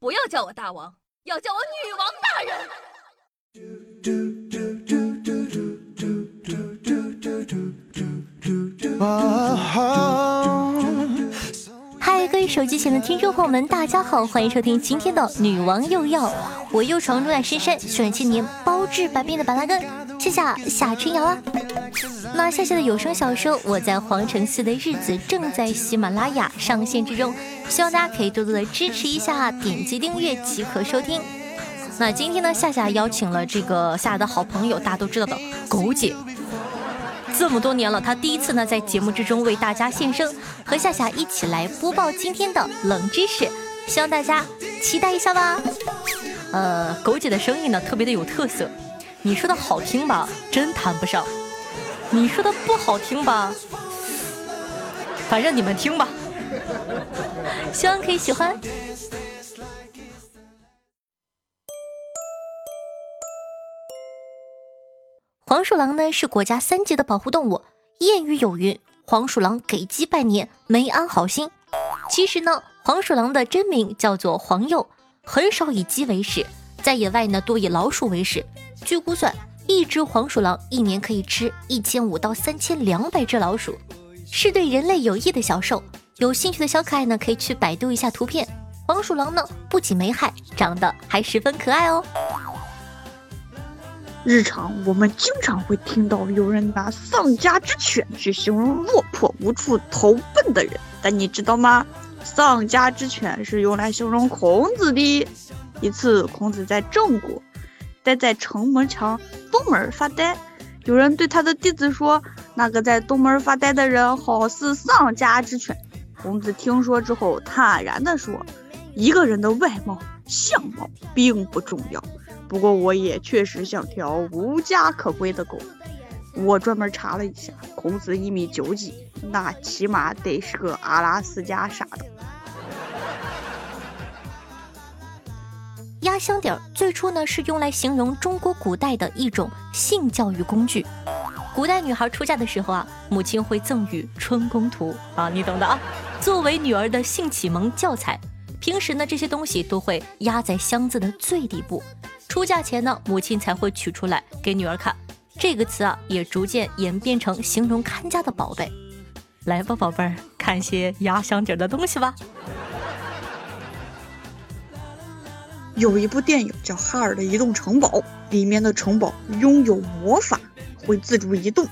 不要叫我大王，要叫我女王大人。嗨，各位手机前的听众朋友们，大家好，欢迎收听今天的《女王又要》，我又闯入了深山，选千年，包治百病的板蓝根，谢谢夏春瑶啊。那夏夏的有声小说《我在皇城寺的日子》正在喜马拉雅上线之中，希望大家可以多多的支持一下，点击订阅即可收听。那今天呢，夏夏邀请了这个夏夏的好朋友，大家都知道的狗姐。这么多年了，她第一次呢在节目之中为大家现身，和夏夏一起来播报今天的冷知识，希望大家期待一下吧。呃，狗姐的声音呢特别的有特色，你说的好听吧，真谈不上。你说的不好听吧？反正你们听吧，希望可以喜欢。黄鼠狼呢是国家三级的保护动物，谚语有云：“黄鼠狼给鸡拜年，没安好心。”其实呢，黄鼠狼的真名叫做黄鼬，很少以鸡为食，在野外呢多以老鼠为食。据估算。一只黄鼠狼一年可以吃一千五到三千两百只老鼠，是对人类有益的小兽。有兴趣的小可爱呢，可以去百度一下图片。黄鼠狼呢，不仅没害，长得还十分可爱哦。日常我们经常会听到有人拿丧家之犬去形容落魄无处投奔的人，但你知道吗？丧家之犬是用来形容孔子的。一次，孔子在郑国。待在城门墙东门发呆，有人对他的弟子说：“那个在东门发呆的人，好似丧家之犬。”孔子听说之后，坦然地说：“一个人的外貌相貌并不重要，不过我也确实像条无家可归的狗。我专门查了一下，孔子一米九几，那起码得是个阿拉斯加啥的。”压箱底儿最初呢是用来形容中国古代的一种性教育工具。古代女孩出嫁的时候啊，母亲会赠予《春宫图》啊，你懂的啊，作为女儿的性启蒙教材。平时呢，这些东西都会压在箱子的最底部。出嫁前呢，母亲才会取出来给女儿看。这个词啊，也逐渐演变成形容看家的宝贝。来吧，宝贝儿，看些压箱底儿的东西吧。有一部电影叫《哈尔的移动城堡》，里面的城堡拥有魔法，会自主移动。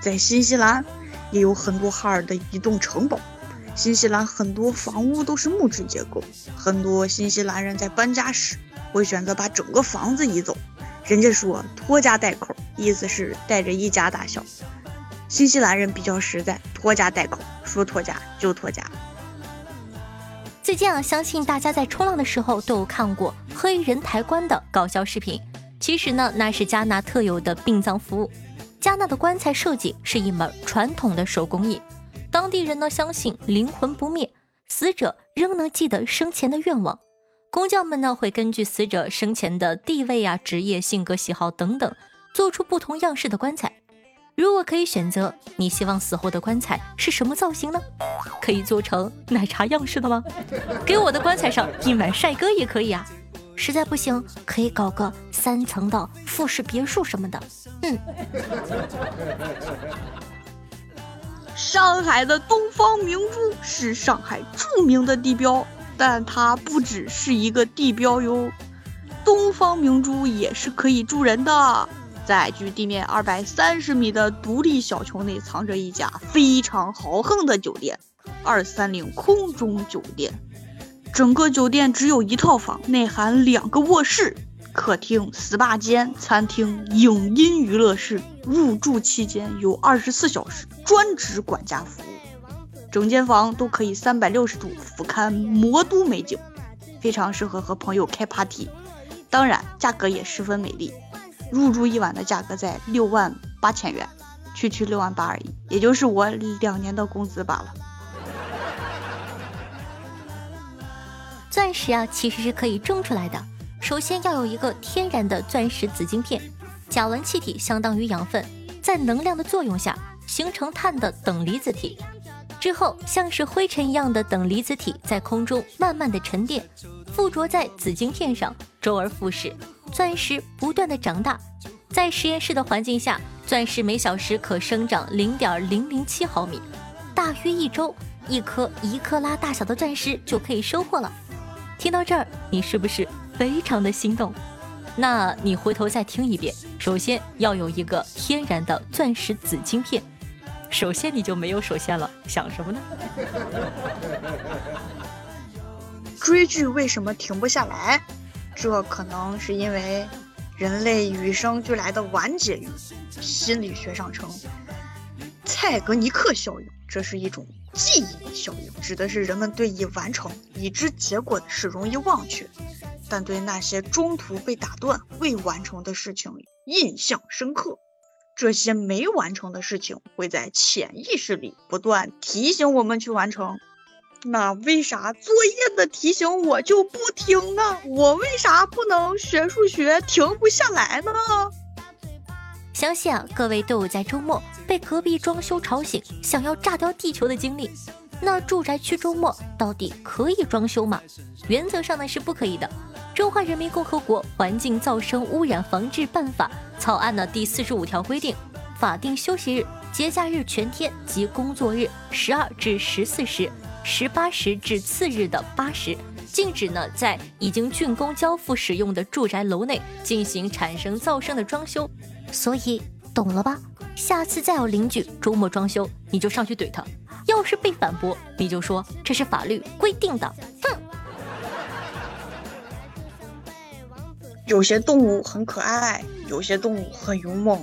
在新西兰也有很多哈尔的移动城堡。新西兰很多房屋都是木质结构，很多新西兰人在搬家时会选择把整个房子移走。人家说拖家带口，意思是带着一家大小。新西兰人比较实在，拖家带口，说拖家就拖家。最近啊，相信大家在冲浪的时候都有看过黑人抬棺的搞笑视频。其实呢，那是加纳特有的殡葬服务。加纳的棺材设计是一门传统的手工艺。当地人呢相信灵魂不灭，死者仍能记得生前的愿望。工匠们呢会根据死者生前的地位啊、职业、性格、喜好等等，做出不同样式的棺材。如果可以选择，你希望死后的棺材是什么造型呢？可以做成奶茶样式的吗？给我的棺材上印满帅哥也可以啊。实在不行，可以搞个三层的复式别墅什么的。嗯。上海的东方明珠是上海著名的地标，但它不只是一个地标哟。东方明珠也是可以住人的。在距地面二百三十米的独立小丘内，藏着一家非常豪横的酒店——二三零空中酒店。整个酒店只有一套房，内含两个卧室、客厅、SPA 间、餐厅、影音娱乐室。入住期间有二十四小时专职管家服务，整间房都可以三百六十度俯瞰魔都美景，非常适合和朋友开 party。当然，价格也十分美丽。入住一晚的价格在六万八千元，区区六万八而已，也就是我两年的工资罢了。石啊，其实是可以种出来的。首先要有一个天然的钻石紫晶片，甲烷气体相当于养分，在能量的作用下形成碳的等离子体，之后像是灰尘一样的等离子体在空中慢慢的沉淀，附着在紫晶片上，周而复始，钻石不断的长大。在实验室的环境下，钻石每小时可生长零点零零七毫米，大约一周，一颗一克拉大小的钻石就可以收获了。听到这儿，你是不是非常的心动？那你回头再听一遍。首先要有一个天然的钻石紫晶片，首先你就没有首先了，想什么呢？追剧为什么停不下来？这可能是因为。人类与生俱来的完结欲，心理学上称蔡格尼克效应。这是一种记忆效应，指的是人们对已完成、已知结果的事容易忘却，但对那些中途被打断、未完成的事情印象深刻。这些没完成的事情会在潜意识里不断提醒我们去完成。那为啥作业的提醒我就不听呢？我为啥不能学数学停不下来呢？相信啊，各位都有在周末被隔壁装修吵醒，想要炸掉地球的经历。那住宅区周末到底可以装修吗？原则上呢是不可以的。《中华人民共和国环境噪声污染防治办法》草案呢第四十五条规定，法定休息日、节假日全天及工作日十二至十四时。十八时至次日的八时，禁止呢在已经竣工交付使用的住宅楼内进行产生噪声的装修。所以懂了吧？下次再有邻居周末装修，你就上去怼他。要是被反驳，你就说这是法律规定的。哼！有些动物很可爱，有些动物很勇猛，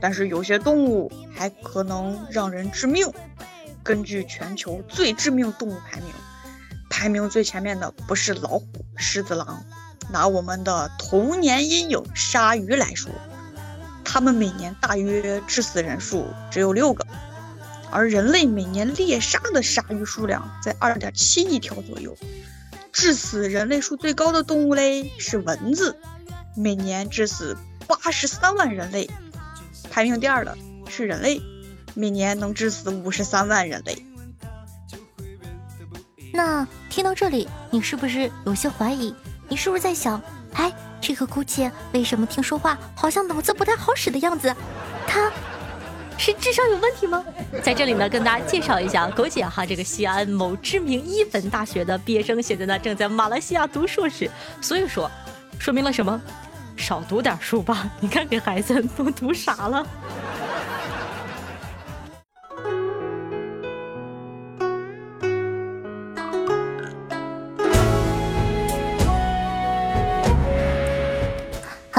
但是有些动物还可能让人致命。根据全球最致命动物排名，排名最前面的不是老虎、狮子、狼，拿我们的童年阴影鲨鱼来说，它们每年大约致死人数只有六个，而人类每年猎杀的鲨鱼数量在二点七亿条左右。致死人类数最高的动物嘞是蚊子，每年致死八十三万人类。排名第二的是人类。每年能致死五十三万人类。那听到这里，你是不是有些怀疑？你是不是在想，哎，这个姑姐为什么听说话好像脑子不太好使的样子？她是智商有问题吗？在这里呢，跟大家介绍一下，狗姐哈，这个西安某知名一本大学的毕业生，现在呢正在马来西亚读硕士。所以说，说明了什么？少读点书吧，你看给孩子都读傻了。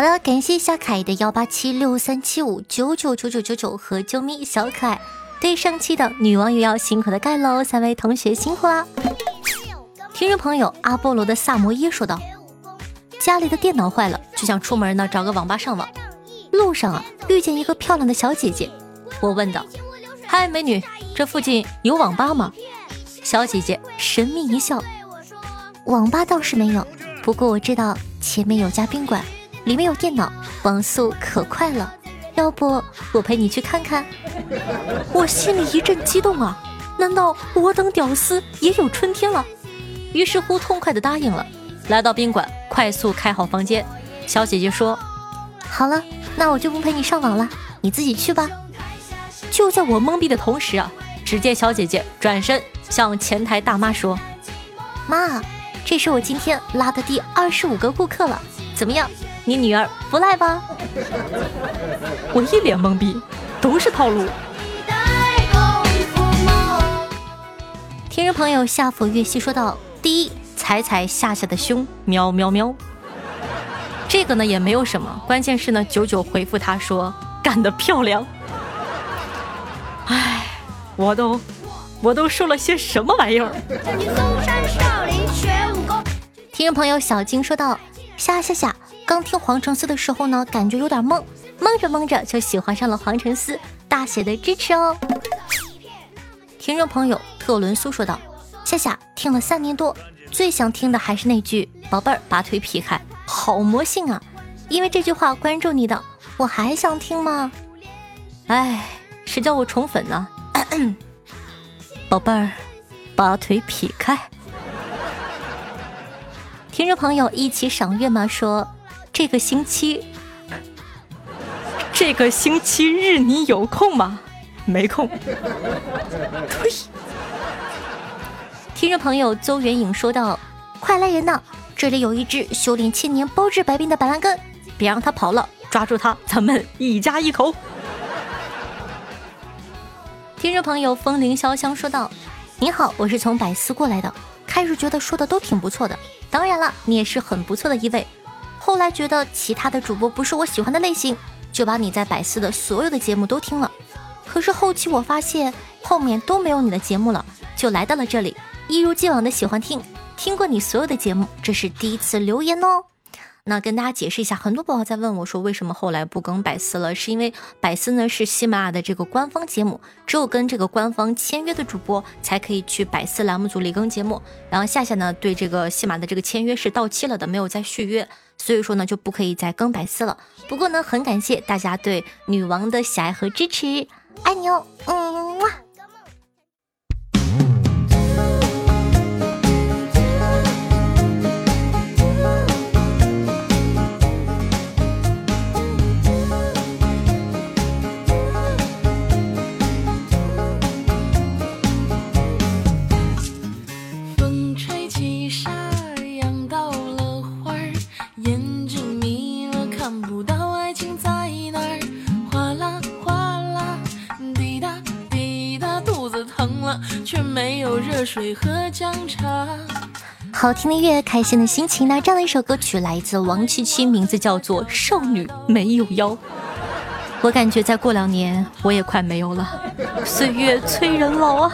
了，感谢夏凯的幺八七六三七五九九九九九九和啾咪小可爱，对上期的女网友要辛苦的盖楼，三位同学辛苦啦！听众朋友阿波罗的萨摩耶说道：“家里的电脑坏了，就想出门呢找个网吧上网。路上啊遇见一个漂亮的小姐姐，我问道：嗨，美女，这附近有网吧吗？小姐姐神秘一笑：网吧倒是没有，不过我知道前面有家宾馆。”里面有电脑，网速可快了，要不我陪你去看看？我心里一阵激动啊！难道我等屌丝也有春天了？于是乎痛快的答应了。来到宾馆，快速开好房间。小姐姐说：“好了，那我就不陪你上网了，你自己去吧。”就在我懵逼的同时啊，只见小姐姐转身向前台大妈说：“妈，这是我今天拉的第二十五个顾客了，怎么样？”你女儿不赖吧？我一脸懵逼，都是套路。听众朋友夏府月西说道：“第一，踩踩夏夏的胸，喵喵喵。这个呢也没有什么，关键是呢九九回复他说干得漂亮。哎，我都我都说了些什么玩意儿？听众朋友小金说道：夏夏夏。刚听黄承思的时候呢，感觉有点懵，懵着懵着就喜欢上了黄承思，大写的支持哦。听众朋友特伦苏说道：“夏夏听了三年多，最想听的还是那句‘宝贝儿把腿劈开’，好魔性啊！因为这句话关注你的，我还想听吗？哎，谁叫我宠粉呢？宝贝儿，把腿劈开。”听众朋友一起赏月吗？说这个星期，这个星期日你有空吗？没空。呸！听众朋友邹元颖说道：“快来人呐！这里有一只修炼千年、包治百病的板蓝根，别让他跑了，抓住他，咱们一家一口。”听众朋友风铃潇湘说道：“你好，我是从百思过来的。开始觉得说的都挺不错的，当然了，你也是很不错的一位。后来觉得其他的主播不是我喜欢的类型，就把你在百思的所有的节目都听了。可是后期我发现后面都没有你的节目了，就来到了这里，一如既往的喜欢听，听过你所有的节目，这是第一次留言哦。”那跟大家解释一下，很多宝宝在问我说，为什么后来不更百思了？是因为百思呢是喜马拉雅的这个官方节目，只有跟这个官方签约的主播才可以去百思栏目组里更节目。然后夏夏呢对这个喜马的这个签约是到期了的，没有再续约，所以说呢就不可以再更白色了。不过呢，很感谢大家对女王的喜爱和支持，爱你哦，嗯水和姜茶。好听的乐，开心的心情。那这样的一首歌曲来自王七七，名字叫做《少女没有腰》。我感觉再过两年，我也快没有了。岁月催人老啊。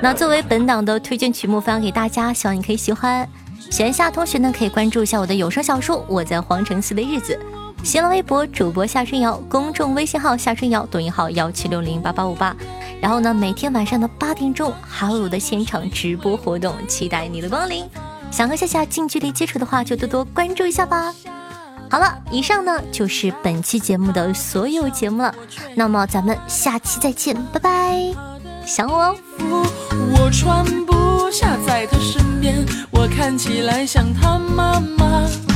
那作为本档的推荐曲目，分享给大家，希望你可以喜欢。喜欢夏同学呢，可以关注一下我的有声小说《我在皇城寺的日子》。新浪微博主播夏春瑶，公众微信号夏春瑶，抖音号幺七六零八八五八。然后呢，每天晚上的八点钟还有我的现场直播活动，期待你的光临。想和夏夏近距离接触的话，就多多关注一下吧。好了，以上呢就是本期节目的所有节目了。那么咱们下期再见，拜拜。想我哦。我穿不下在他身边，我看起来像他妈妈。